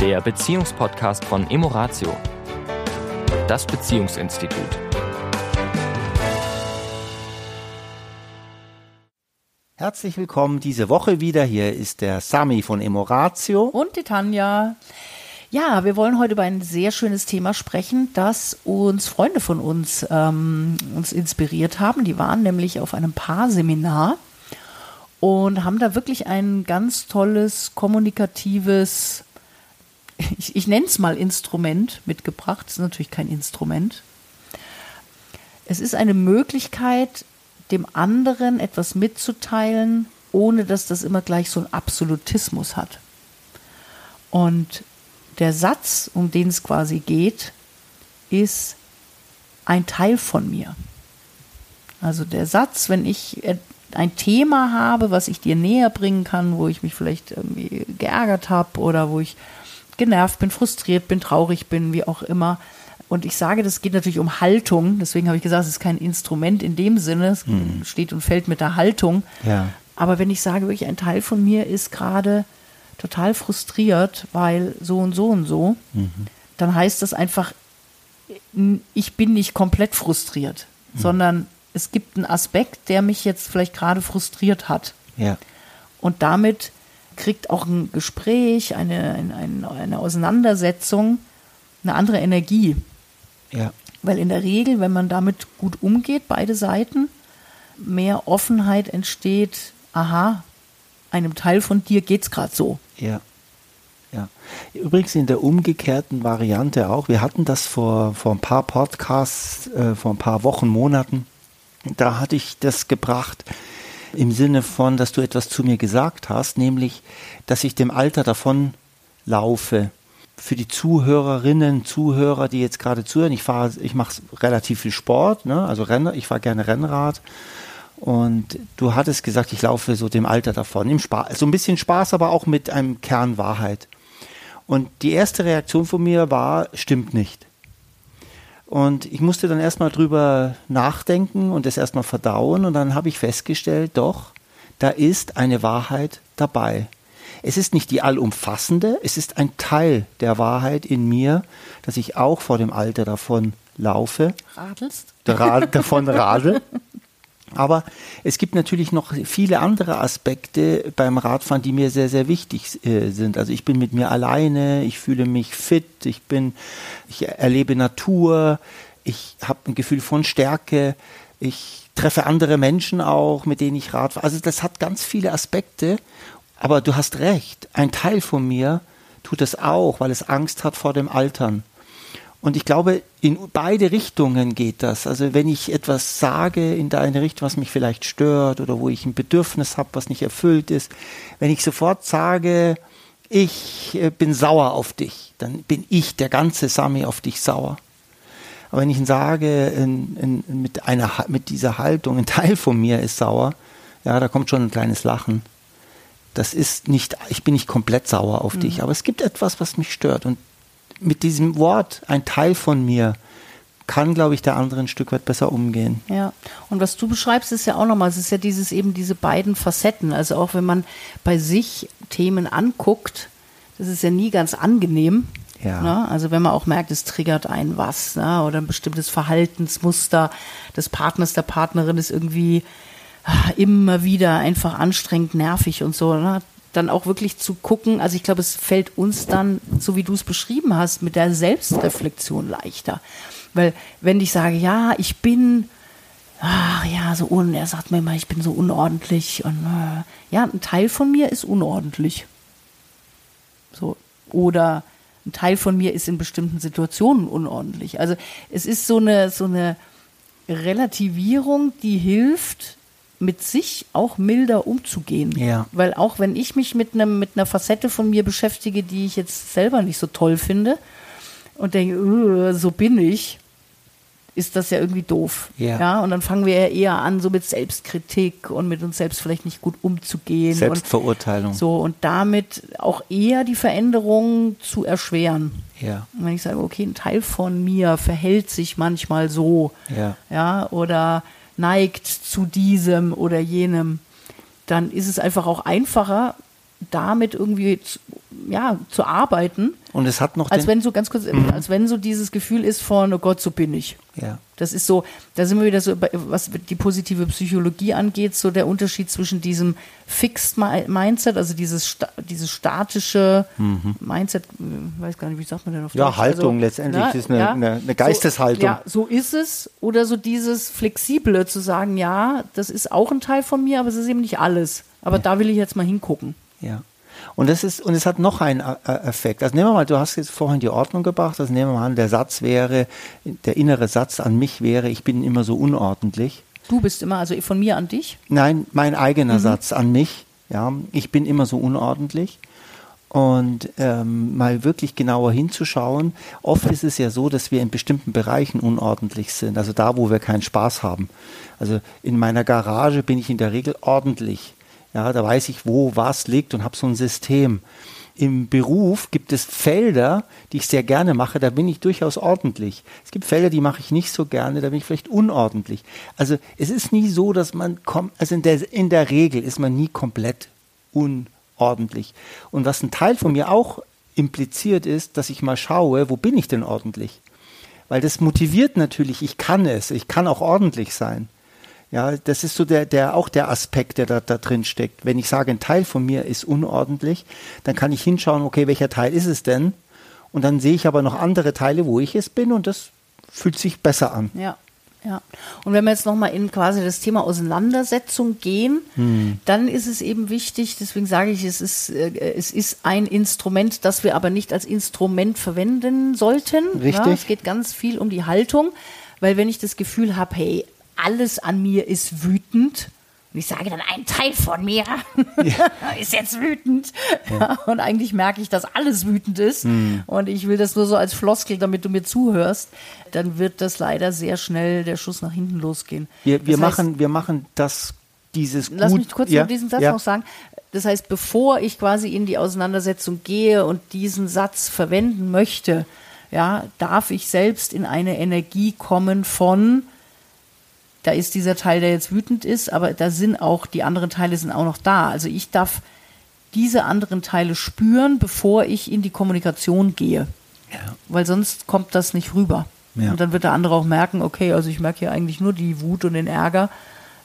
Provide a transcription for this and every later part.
der Beziehungspodcast von Emoratio, das Beziehungsinstitut. Herzlich willkommen diese Woche wieder. Hier ist der Sami von Emoratio. Und die Tanja. Ja, wir wollen heute über ein sehr schönes Thema sprechen, das uns Freunde von uns ähm, uns inspiriert haben. Die waren nämlich auf einem Paarseminar und haben da wirklich ein ganz tolles kommunikatives, ich, ich nenne es mal Instrument mitgebracht. Es ist natürlich kein Instrument. Es ist eine Möglichkeit, dem anderen etwas mitzuteilen, ohne dass das immer gleich so einen Absolutismus hat. Und der Satz, um den es quasi geht, ist ein Teil von mir. Also der Satz, wenn ich ein Thema habe, was ich dir näher bringen kann, wo ich mich vielleicht geärgert habe oder wo ich genervt bin, frustriert bin, traurig bin, wie auch immer. Und ich sage, das geht natürlich um Haltung. Deswegen habe ich gesagt, es ist kein Instrument in dem Sinne. Es hm. steht und fällt mit der Haltung. Ja. Aber wenn ich sage, wirklich ein Teil von mir ist gerade total frustriert, weil so und so und so, mhm. dann heißt das einfach, ich bin nicht komplett frustriert, mhm. sondern es gibt einen Aspekt, der mich jetzt vielleicht gerade frustriert hat. Ja. Und damit kriegt auch ein Gespräch, eine, eine, eine Auseinandersetzung eine andere Energie. Ja. Weil in der Regel, wenn man damit gut umgeht, beide Seiten, mehr Offenheit entsteht, aha, einem Teil von dir geht es gerade so. Ja. Ja. Übrigens in der umgekehrten Variante auch. Wir hatten das vor, vor ein paar Podcasts, äh, vor ein paar Wochen, Monaten. Da hatte ich das gebracht im Sinne von, dass du etwas zu mir gesagt hast, nämlich, dass ich dem Alter davon laufe. Für die Zuhörerinnen, Zuhörer, die jetzt gerade zuhören, ich fahre, ich mache relativ viel Sport, ne? also Renner, ich fahre gerne Rennrad und du hattest gesagt, ich laufe so dem Alter davon. Im Spaß, so ein bisschen Spaß, aber auch mit einem Kern Wahrheit. Und die erste Reaktion von mir war, stimmt nicht. Und ich musste dann erstmal drüber nachdenken und es erstmal verdauen. Und dann habe ich festgestellt, doch, da ist eine Wahrheit dabei. Es ist nicht die allumfassende, es ist ein Teil der Wahrheit in mir, dass ich auch vor dem Alter davon laufe. Radelst? davon radel. Aber es gibt natürlich noch viele andere Aspekte beim Radfahren, die mir sehr, sehr wichtig äh, sind. Also ich bin mit mir alleine, ich fühle mich fit, ich bin, ich erlebe Natur, ich habe ein Gefühl von Stärke, ich treffe andere Menschen auch, mit denen ich Rad fahre. Also das hat ganz viele Aspekte. Aber du hast recht, ein Teil von mir tut es auch, weil es Angst hat vor dem Altern. Und ich glaube, in beide Richtungen geht das. Also wenn ich etwas sage in deine Richtung, was mich vielleicht stört oder wo ich ein Bedürfnis habe, was nicht erfüllt ist, wenn ich sofort sage, ich äh, bin sauer auf dich, dann bin ich der ganze Sami auf dich sauer. Aber wenn ich sage, in, in, mit, einer, mit dieser Haltung, ein Teil von mir ist sauer, ja, da kommt schon ein kleines Lachen. Das ist nicht, ich bin nicht komplett sauer auf mhm. dich, aber es gibt etwas, was mich stört. Und mit diesem Wort, ein Teil von mir, kann, glaube ich, der andere ein Stück weit besser umgehen. Ja, und was du beschreibst, ist ja auch nochmal, es ist ja dieses eben diese beiden Facetten. Also auch wenn man bei sich Themen anguckt, das ist ja nie ganz angenehm. Ja. Ne? Also wenn man auch merkt, es triggert einen was ne? oder ein bestimmtes Verhaltensmuster des Partners, der Partnerin ist irgendwie ah, immer wieder einfach anstrengend, nervig und so. Ne? Dann auch wirklich zu gucken, also ich glaube, es fällt uns dann, so wie du es beschrieben hast, mit der Selbstreflexion leichter. Weil wenn ich sage, ja, ich bin, ach ja, so un, er sagt mir immer, ich bin so unordentlich und äh, ja, ein Teil von mir ist unordentlich. So. Oder ein Teil von mir ist in bestimmten Situationen unordentlich. Also es ist so eine, so eine Relativierung, die hilft, mit sich auch milder umzugehen. Ja. Weil auch wenn ich mich mit einem mit einer Facette von mir beschäftige, die ich jetzt selber nicht so toll finde und denke, so bin ich, ist das ja irgendwie doof. Ja. ja. Und dann fangen wir ja eher an, so mit Selbstkritik und mit uns selbst vielleicht nicht gut umzugehen. Selbstverurteilung. Und so und damit auch eher die Veränderung zu erschweren. Ja. Und wenn ich sage, okay, ein Teil von mir verhält sich manchmal so. Ja. Ja, oder neigt zu diesem oder jenem, dann ist es einfach auch einfacher, damit irgendwie ja, zu arbeiten. Und es hat noch Als wenn so ganz kurz, als wenn so dieses Gefühl ist von, oh Gott, so bin ich. ja. Das ist so, da sind wir wieder so, was die positive Psychologie angeht, so der Unterschied zwischen diesem Fixed Mi- Mindset, also dieses, dieses statische Mindset, äh, weiß gar nicht, wie sagt man denn auf Mhm. Ja, Deutsch? Haltung letztendlich, das ist eine- eine- eine Geisteshaltung. So, ja, so ist es. Oder so dieses Flexible zu sagen, ja, das ist auch ein Teil von mir, aber es ist eben nicht alles. Aber da will ich jetzt mal hingucken. Ja. Und das ist, und es hat noch einen äh, Effekt. Also nehmen wir mal, du hast jetzt vorhin die Ordnung gebracht, also nehmen wir mal an, der Satz wäre, der innere Satz an mich wäre, ich bin immer so unordentlich. Du bist immer, also von mir an dich. Nein, mein eigener Mhm. Satz an mich, ja, ich bin immer so unordentlich. Und ähm, mal wirklich genauer hinzuschauen. Oft ist es ja so, dass wir in bestimmten Bereichen unordentlich sind, also da, wo wir keinen Spaß haben. Also in meiner Garage bin ich in der Regel ordentlich. Ja, da weiß ich, wo was liegt und habe so ein System. Im Beruf gibt es Felder, die ich sehr gerne mache, da bin ich durchaus ordentlich. Es gibt Felder, die mache ich nicht so gerne, da bin ich vielleicht unordentlich. Also es ist nie so, dass man kommt, also in der, in der Regel ist man nie komplett unordentlich. Und was ein Teil von mir auch impliziert ist, dass ich mal schaue, wo bin ich denn ordentlich? Weil das motiviert natürlich, ich kann es, ich kann auch ordentlich sein. Ja, das ist so der, der, auch der Aspekt, der da, da drin steckt. Wenn ich sage, ein Teil von mir ist unordentlich, dann kann ich hinschauen, okay, welcher Teil ist es denn? Und dann sehe ich aber noch andere Teile, wo ich es bin und das fühlt sich besser an. Ja, ja. Und wenn wir jetzt nochmal in quasi das Thema Auseinandersetzung gehen, dann ist es eben wichtig, deswegen sage ich, es ist, äh, es ist ein Instrument, das wir aber nicht als Instrument verwenden sollten. Richtig. Ja, es geht ganz viel um die Haltung, weil wenn ich das Gefühl habe, hey, alles an mir ist wütend, und ich sage dann, ein Teil von mir ist jetzt wütend. Ja, und eigentlich merke ich, dass alles wütend ist. Und ich will das nur so als Floskel, damit du mir zuhörst. Dann wird das leider sehr schnell der Schuss nach hinten losgehen. Wir, wir, Das heißt, machen, wir machen das, dieses Lass gut. mich kurz ja, diesen Satz ja. noch sagen. Das heißt, bevor ich quasi in die Auseinandersetzung gehe und diesen Satz verwenden möchte, ja, darf ich selbst in eine Energie kommen von, da ist dieser Teil, der jetzt wütend ist, aber da sind auch, die anderen Teile sind auch noch da. Also ich darf diese anderen Teile spüren, bevor ich in die Kommunikation gehe. Weil sonst kommt das nicht rüber. Ja. Und dann wird der andere auch merken, okay, also ich merke hier eigentlich nur die Wut und den Ärger.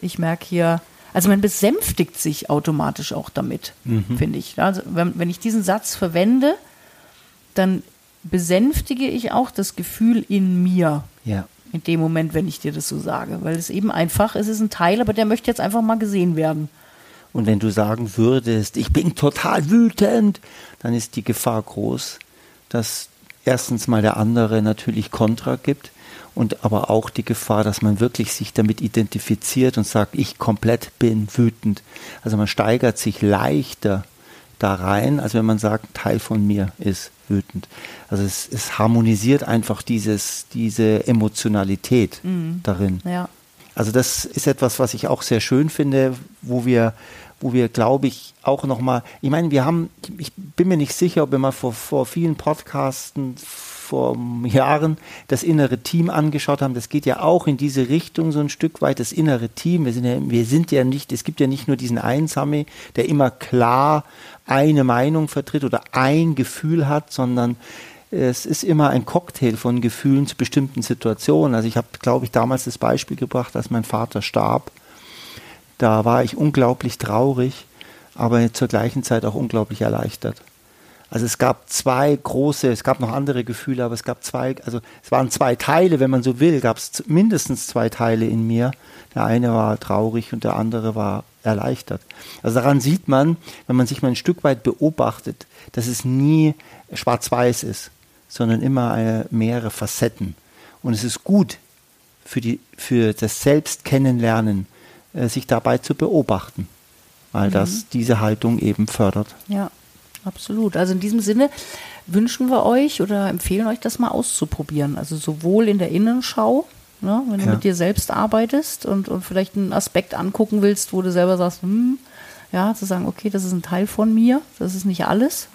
Ich merke hier, also man besänftigt sich automatisch auch damit, finde ich. Also wenn, wenn ich diesen Satz verwende, dann besänftige ich auch das Gefühl in mir. Ja. In dem Moment, wenn ich dir das so sage. Weil es eben einfach, es ist ein Teil, aber der möchte jetzt einfach mal gesehen werden. Und wenn du sagen würdest, ich bin total wütend, dann ist die Gefahr groß, dass erstens mal der andere natürlich Kontra gibt und aber auch die Gefahr, dass man wirklich sich damit identifiziert und sagt, ich komplett bin wütend. Also man steigert sich leichter da rein, als wenn man sagt, Teil von mir ist wütend. Also es, es harmonisiert einfach dieses, diese Emotionalität darin. Ja. Also das ist etwas, was ich auch sehr schön finde, wo wir, wo wir, glaube ich, auch nochmal, ich meine, wir haben, ich bin mir nicht sicher, ob wir mal vor, vor vielen Podcasten vor Jahren das innere Team angeschaut haben. Das geht ja auch in diese Richtung so ein Stück weit, das innere Team. Wir sind ja, wir sind ja nicht, es gibt ja nicht nur diesen Einsame, der immer klar eine Meinung vertritt oder ein Gefühl hat, sondern es ist immer ein Cocktail von Gefühlen zu bestimmten Situationen. Also ich habe, glaube ich, damals das Beispiel gebracht, als mein Vater starb. Da war ich unglaublich traurig, aber zur gleichen Zeit auch unglaublich erleichtert. Also es gab zwei große, es gab noch andere Gefühle, aber es gab zwei, also es waren zwei Teile, wenn man so will, gab es mindestens zwei Teile in mir. Der eine war traurig und der andere war erleichtert. Also daran sieht man, wenn man sich mal ein Stück weit beobachtet, dass es nie schwarz-weiß ist, sondern immer eine, mehrere Facetten. Und es ist gut für, die, für das Selbstkennenlernen, äh, sich dabei zu beobachten, weil das diese Haltung eben fördert. Ja, absolut. Also in diesem Sinne wünschen wir euch oder empfehlen euch, das mal auszuprobieren. Also sowohl in der Innenschau, ne, wenn du Ja. mit dir selbst arbeitest und, und vielleicht einen Aspekt angucken willst, wo du selber sagst, hm, ja, zu sagen, okay, das ist ein Teil von mir, das ist nicht alles.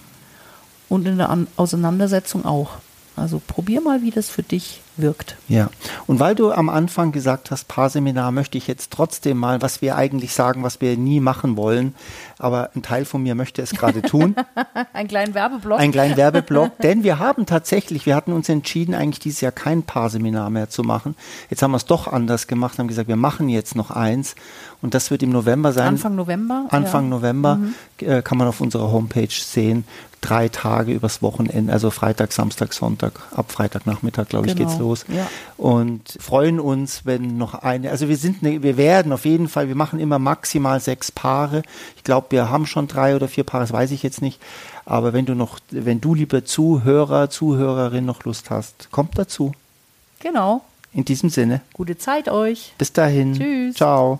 Und in der An Auseinandersetzung auch. Also probier mal, wie das für dich wirkt. Ja, und weil du am Anfang gesagt hast, Paarseminar, möchte ich jetzt trotzdem mal, was wir eigentlich sagen, was wir nie machen wollen, aber ein Teil von mir möchte es gerade tun. Einen kleinen Werbeblock. Einen kleinen Werbeblock, denn wir haben tatsächlich, wir hatten uns entschieden, eigentlich dieses Jahr kein Paarseminar mehr zu machen. Jetzt haben wir es doch anders gemacht, haben gesagt, wir machen jetzt noch eins und das wird im November sein. Anfang November? Anfang ja. November mhm. äh, kann man auf unserer Homepage sehen. Drei Tage übers Wochenende, also Freitag, Samstag, Sonntag, ab Freitagnachmittag, glaube ich, genau. geht's los. Ja. Und freuen uns, wenn noch eine, also wir sind, ne, wir werden auf jeden Fall, wir machen immer maximal sechs Paare. Ich glaube, wir haben schon drei oder vier Paare, das weiß ich jetzt nicht. Aber wenn du noch, wenn du, liebe Zuhörer, Zuhörerin, noch Lust hast, kommt dazu. Genau. In diesem Sinne. Gute Zeit euch. Bis dahin. Tschüss. Ciao.